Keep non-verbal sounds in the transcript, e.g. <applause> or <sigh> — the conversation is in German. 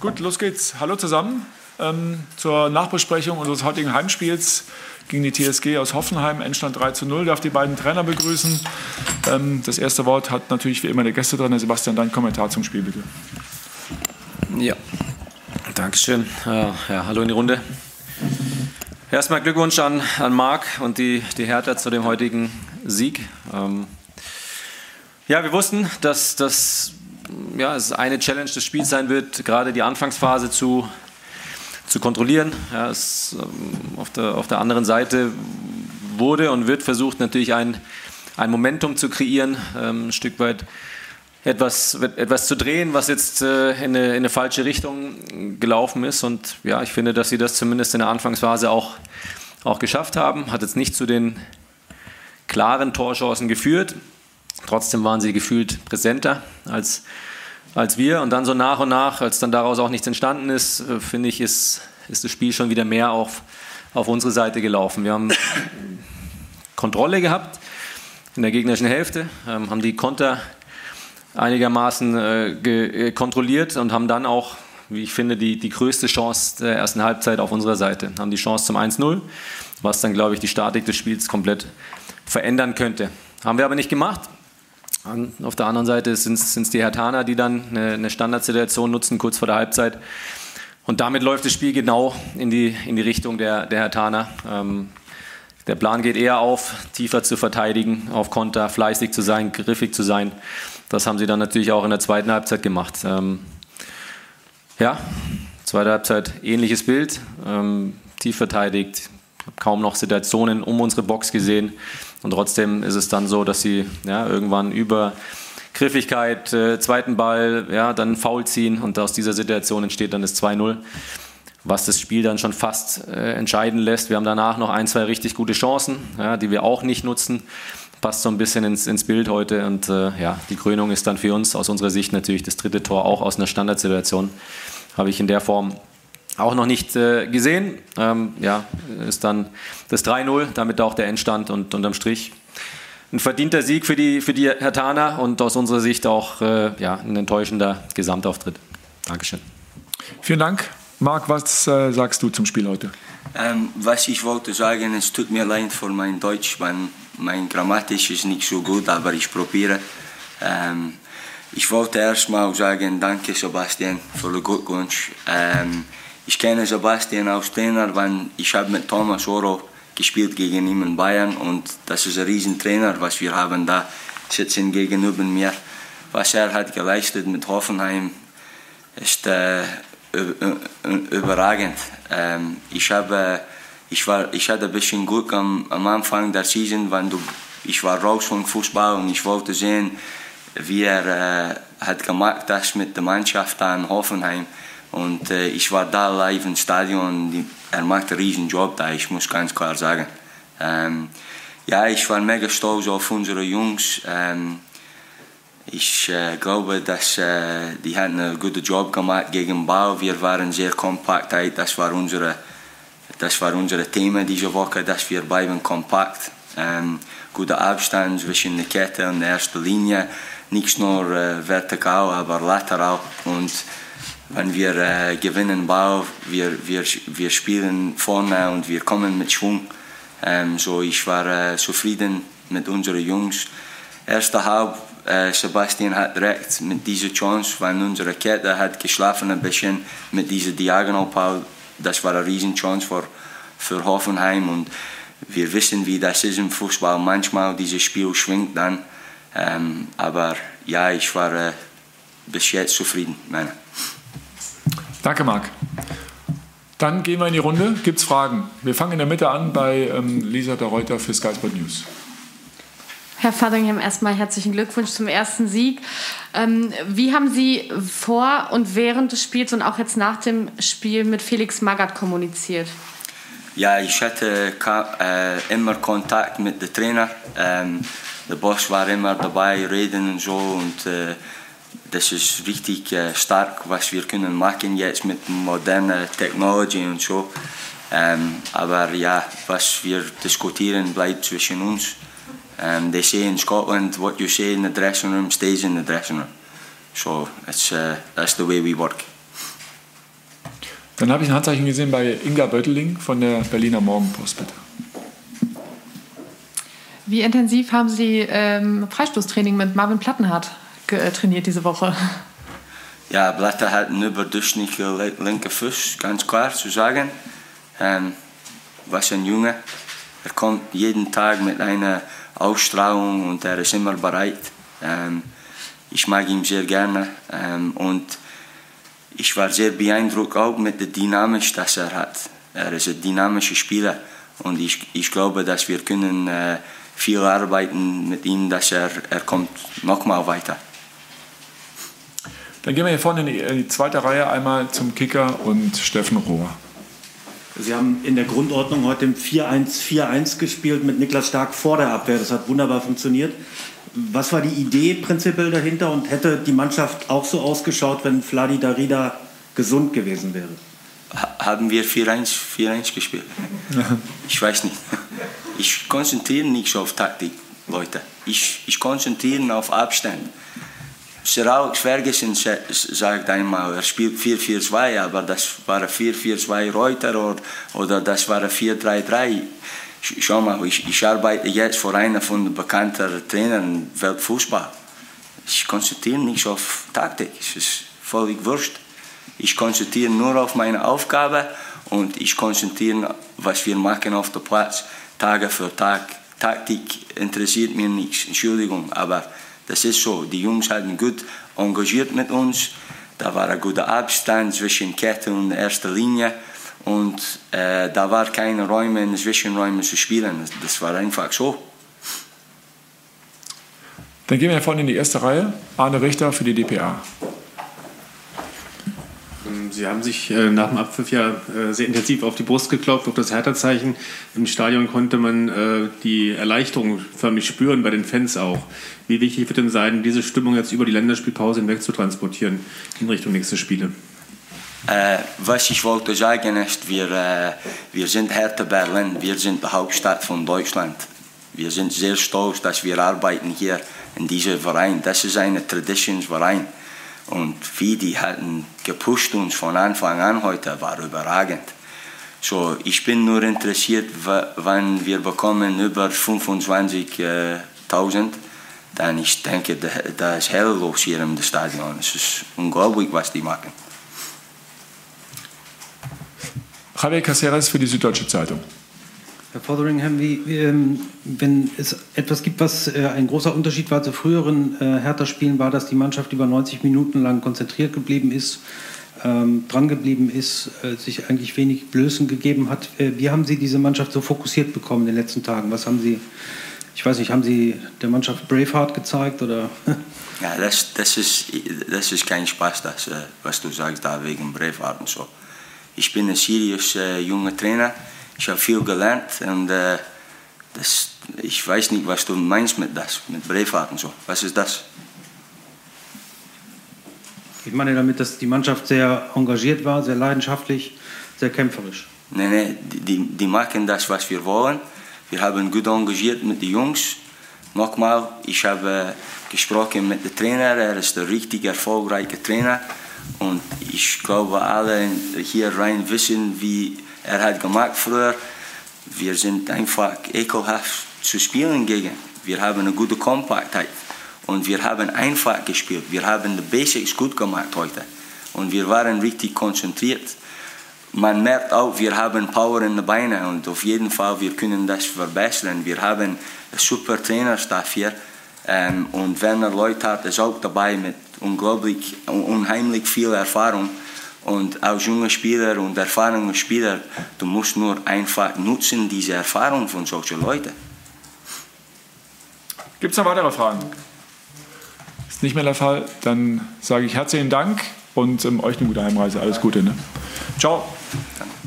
Gut, los geht's. Hallo zusammen ähm, zur Nachbesprechung unseres heutigen Heimspiels gegen die TSG aus Hoffenheim. Endstand 3 zu 0. Darf die beiden Trainer begrüßen. Ähm, das erste Wort hat natürlich wie immer der Gästetrainer Sebastian. Dein Kommentar zum Spiel bitte. Ja, Dankeschön. Ja, ja, hallo in die Runde. Erstmal Glückwunsch an, an Marc und die, die Hertha zu dem heutigen Sieg. Ähm, ja, wir wussten, dass das ja, es eine Challenge des Spiels sein wird, gerade die Anfangsphase zu, zu kontrollieren. Ja, es, ähm, auf, der, auf der anderen Seite wurde und wird versucht, natürlich ein, ein Momentum zu kreieren, ähm, ein Stück weit etwas, etwas zu drehen, was jetzt äh, in, eine, in, eine, falsche Richtung gelaufen ist. Und ja, ich finde, dass sie das zumindest in der Anfangsphase auch, auch geschafft haben. Hat jetzt nicht zu den klaren Torchancen geführt, Trotzdem waren sie gefühlt präsenter als, als wir. Und dann so nach und nach, als dann daraus auch nichts entstanden ist, äh, finde ich, ist, ist das Spiel schon wieder mehr auf, auf unsere Seite gelaufen. Wir haben <laughs> Kontrolle gehabt in der gegnerischen Hälfte, ähm, haben die Konter einigermaßen äh, kontrolliert und haben dann auch, wie ich finde, die, die größte Chance der ersten Halbzeit auf unserer Seite. Haben die Chance zum 1-0, was dann, glaube ich, die Statik des Spiels komplett verändern könnte. Haben wir aber nicht gemacht. Auf der anderen Seite sind es die Hertaner, die dann eine, eine Standardsituation nutzen, kurz vor der Halbzeit. Und damit läuft das Spiel genau in die, in die Richtung der, der Hertaner. Ähm, der Plan geht eher auf, tiefer zu verteidigen, auf Konter, fleißig zu sein, griffig zu sein. Das haben sie dann natürlich auch in der zweiten Halbzeit gemacht. Ähm, ja, zweite Halbzeit ähnliches Bild, ähm, tief verteidigt, kaum noch Situationen um unsere Box gesehen. Und trotzdem ist es dann so, dass sie ja, irgendwann über Griffigkeit, äh, zweiten Ball, ja, dann Foul ziehen und aus dieser Situation entsteht dann das 2-0, was das Spiel dann schon fast äh, entscheiden lässt. Wir haben danach noch ein, zwei richtig gute Chancen, ja, die wir auch nicht nutzen. Passt so ein bisschen ins, ins Bild heute und äh, ja, die Krönung ist dann für uns aus unserer Sicht natürlich das dritte Tor, auch aus einer Standardsituation. Habe ich in der Form auch noch nicht äh, gesehen. Ähm, ja, ist dann das 3-0, damit auch der Endstand und unterm Strich ein verdienter Sieg für die, für die Hertaner und aus unserer Sicht auch äh, ja, ein enttäuschender Gesamtauftritt. Dankeschön. Vielen Dank. Marc, was äh, sagst du zum Spiel heute? Ähm, was ich wollte sagen, es tut mir leid für mein Deutsch, mein, mein Grammatisch ist nicht so gut, aber ich probiere. Ähm, ich wollte erstmal sagen, danke Sebastian für den Glückwunsch. Ähm, ich kenne Sebastian als Trainer, weil ich habe mit Thomas Oro gespielt gegen ihn in Bayern und das ist ein Riesentrainer, was wir haben da sitzen gegenüber mir. Was er hat geleistet mit Hoffenheim ist äh, überragend. Ähm, ich, habe, ich, war, ich hatte ein bisschen Glück am, am Anfang der Saison, weil du, ich war raus vom Fußball und ich wollte sehen, wie er äh, hat gemacht das mit der Mannschaft an Hoffenheim. Und äh, ich war da live im Stadion. Die, er macht einen riesen Job da, ich muss ganz klar sagen. Ähm, ja, ich war mega stolz auf unsere Jungs. Ähm, ich äh, glaube, dass äh, die haben einen guten Job gemacht gegen Bau. Wir waren sehr kompakt. Das war unsere, das war unser Thema diese Woche, dass wir bleiben kompakt. Ähm, guter Abstand zwischen der Kette und der ersten Linie. Nicht nur äh, vertikal, aber lateral. Und wenn wir äh, gewinnen Ball, wir, wir, wir spielen vorne und wir kommen mit Schwung. Ähm, so ich war äh, zufrieden mit unseren Jungs. Erste Halb, äh, Sebastian hat recht mit dieser Chance, weil unsere Kette hat geschlafen ein bisschen mit dieser Diagonalball. Das war eine riesen Chance für, für Hoffenheim und wir wissen, wie das ist im Fußball. Manchmal dieses Spiel schwingt dann, ähm, aber ja, ich war äh, bis jetzt zufrieden. Meine. Danke, Marc. Dann gehen wir in die Runde. Gibt es Fragen? Wir fangen in der Mitte an bei ähm, Lisa der Reuter für Sky Sport News. Herr Fadringham, erstmal herzlichen Glückwunsch zum ersten Sieg. Ähm, wie haben Sie vor und während des Spiels und auch jetzt nach dem Spiel mit Felix Magath kommuniziert? Ja, ich hatte äh, immer Kontakt mit dem Trainer. Ähm, der Boss war immer dabei, reden und so. Und, äh, das ist richtig äh, stark, was wir können machen jetzt mit moderner Technologie und so. Ähm, aber ja, was wir diskutieren bleibt zwischen uns. Um, they say in Scotland, what you say in the dressing room stays in the dressing room. So it's, uh, that's the way we work. Dann habe ich ein Handzeichen gesehen bei Inga Bötteling von der Berliner Morgenpost, bitte. Wie intensiv haben Sie ähm, Freistoßtraining mit Marvin Plattenhardt trainiert diese Woche? Ja, Blatter hat einen überdurchschnittlichen linken Fuß, ganz klar zu sagen. Ähm, was ein Junge. Er kommt jeden Tag mit einer Ausstrahlung und er ist immer bereit. Ähm, ich mag ihn sehr gerne ähm, und ich war sehr beeindruckt auch mit der Dynamik, das er hat. Er ist ein dynamischer Spieler und ich, ich glaube, dass wir können äh, viel arbeiten mit ihm, dass er, er kommt nochmal weiter. Dann gehen wir hier vorne in die, in die zweite Reihe einmal zum Kicker und Steffen Rohr. Sie haben in der Grundordnung heute im 4-1-4-1 gespielt mit Niklas Stark vor der Abwehr. Das hat wunderbar funktioniert. Was war die Idee prinzipiell dahinter und hätte die Mannschaft auch so ausgeschaut, wenn Vladi Darida gesund gewesen wäre? Haben wir 4-1-4-1 gespielt? Ich weiß nicht. Ich konzentriere nicht so auf Taktik, Leute. Ich, ich konzentriere auf Abstand. Alex Ferguson sagt einmal, er spielt 4-4-2, aber das war 4-4-2 Reuter oder, das war 4-3-3. Schau mal, ich, ich, arbeite jetzt für einen von den bekannten Trainern Weltfußball. Ich konzentriere nicht auf Taktik, es ist völlig wurscht. Ich konzentriere nur auf meine Aufgabe und ich konzentriere, was wir machen auf dem Platz, Tage für Tag. Taktik interessiert mich nichts, Entschuldigung, aber das ist so. Die Jungs hatten gut engagiert mit uns. Da war ein guter Abstand zwischen Kette und erster Linie. Und äh, da war keine Räume in Zwischenräumen zu spielen. Das war einfach so. Dann gehen wir vorne in die erste Reihe. Arne Richter für die DPA. Sie haben sich äh, nach dem Abpfiff ja äh, sehr intensiv auf die Brust geklopft, auf das Hertha-Zeichen. Im Stadion konnte man äh, die Erleichterung förmlich spüren, bei den Fans auch. Wie wichtig wird denn sein, diese Stimmung jetzt über die Länderspielpause hinweg zu transportieren in Richtung nächste Spiele? Äh, was ich wollte sagen ist, wir, äh, wir sind Hertha Berlin, wir sind die Hauptstadt von Deutschland. Wir sind sehr stolz, dass wir arbeiten hier in diesem Verein. Das ist ein Traditionsverein. Und wie die hatten gepusht uns von Anfang an heute, war überragend. So, ich bin nur interessiert, wann wir bekommen über 25.000, dann ich denke, da ist hell los hier im Stadion. Es ist unglaublich, was die machen. Javier Caceres für die Süddeutsche Zeitung. Herr Fotheringham, wie, ähm, wenn es etwas gibt, was äh, ein großer Unterschied war zu früheren äh, Hertha-Spielen, war, dass die Mannschaft über 90 Minuten lang konzentriert geblieben ist, ähm, dran geblieben ist, äh, sich eigentlich wenig Blößen gegeben hat. Äh, wie haben Sie diese Mannschaft so fokussiert bekommen in den letzten Tagen? Was haben Sie, ich weiß nicht, haben Sie der Mannschaft Braveheart gezeigt oder? <laughs> ja, das, das, ist, das ist kein Spaß, das, äh, was du sagst, da wegen Braveheart und so. Ich bin ein seriös äh, junger Trainer ich habe viel gelernt und äh, das, ich weiß nicht, was du meinst mit das, mit Braveheart und so. Was ist das? Ich meine damit, dass die Mannschaft sehr engagiert war, sehr leidenschaftlich, sehr kämpferisch. Nein, nein, die, die machen das, was wir wollen. Wir haben gut engagiert mit den Jungs. Nochmal, ich habe gesprochen mit dem Trainer, er ist ein richtig erfolgreicher Trainer. Und ich glaube, alle hier rein wissen, wie er hat gemacht früher. Wir sind einfach ekelhaft zu spielen gegen. Wir haben eine gute Kompaktheit und wir haben einfach gespielt. Wir haben die Basics gut gemacht heute und wir waren richtig konzentriert. Man merkt auch, wir haben Power in den Beinen und auf jeden Fall wir können das verbessern. Wir haben einen super Trainerstaff hier ähm, und Werner Leuthard ist auch dabei mit unglaublich, unheimlich viel Erfahrung. Und als junger Spieler und erfahrener Spieler, du musst nur einfach nutzen diese Erfahrung von solchen Leuten. Gibt es noch weitere Fragen? Ist nicht mehr der Fall. Dann sage ich herzlichen Dank und ähm, euch eine gute Heimreise. Alles Gute. Ne? Ciao. Danke.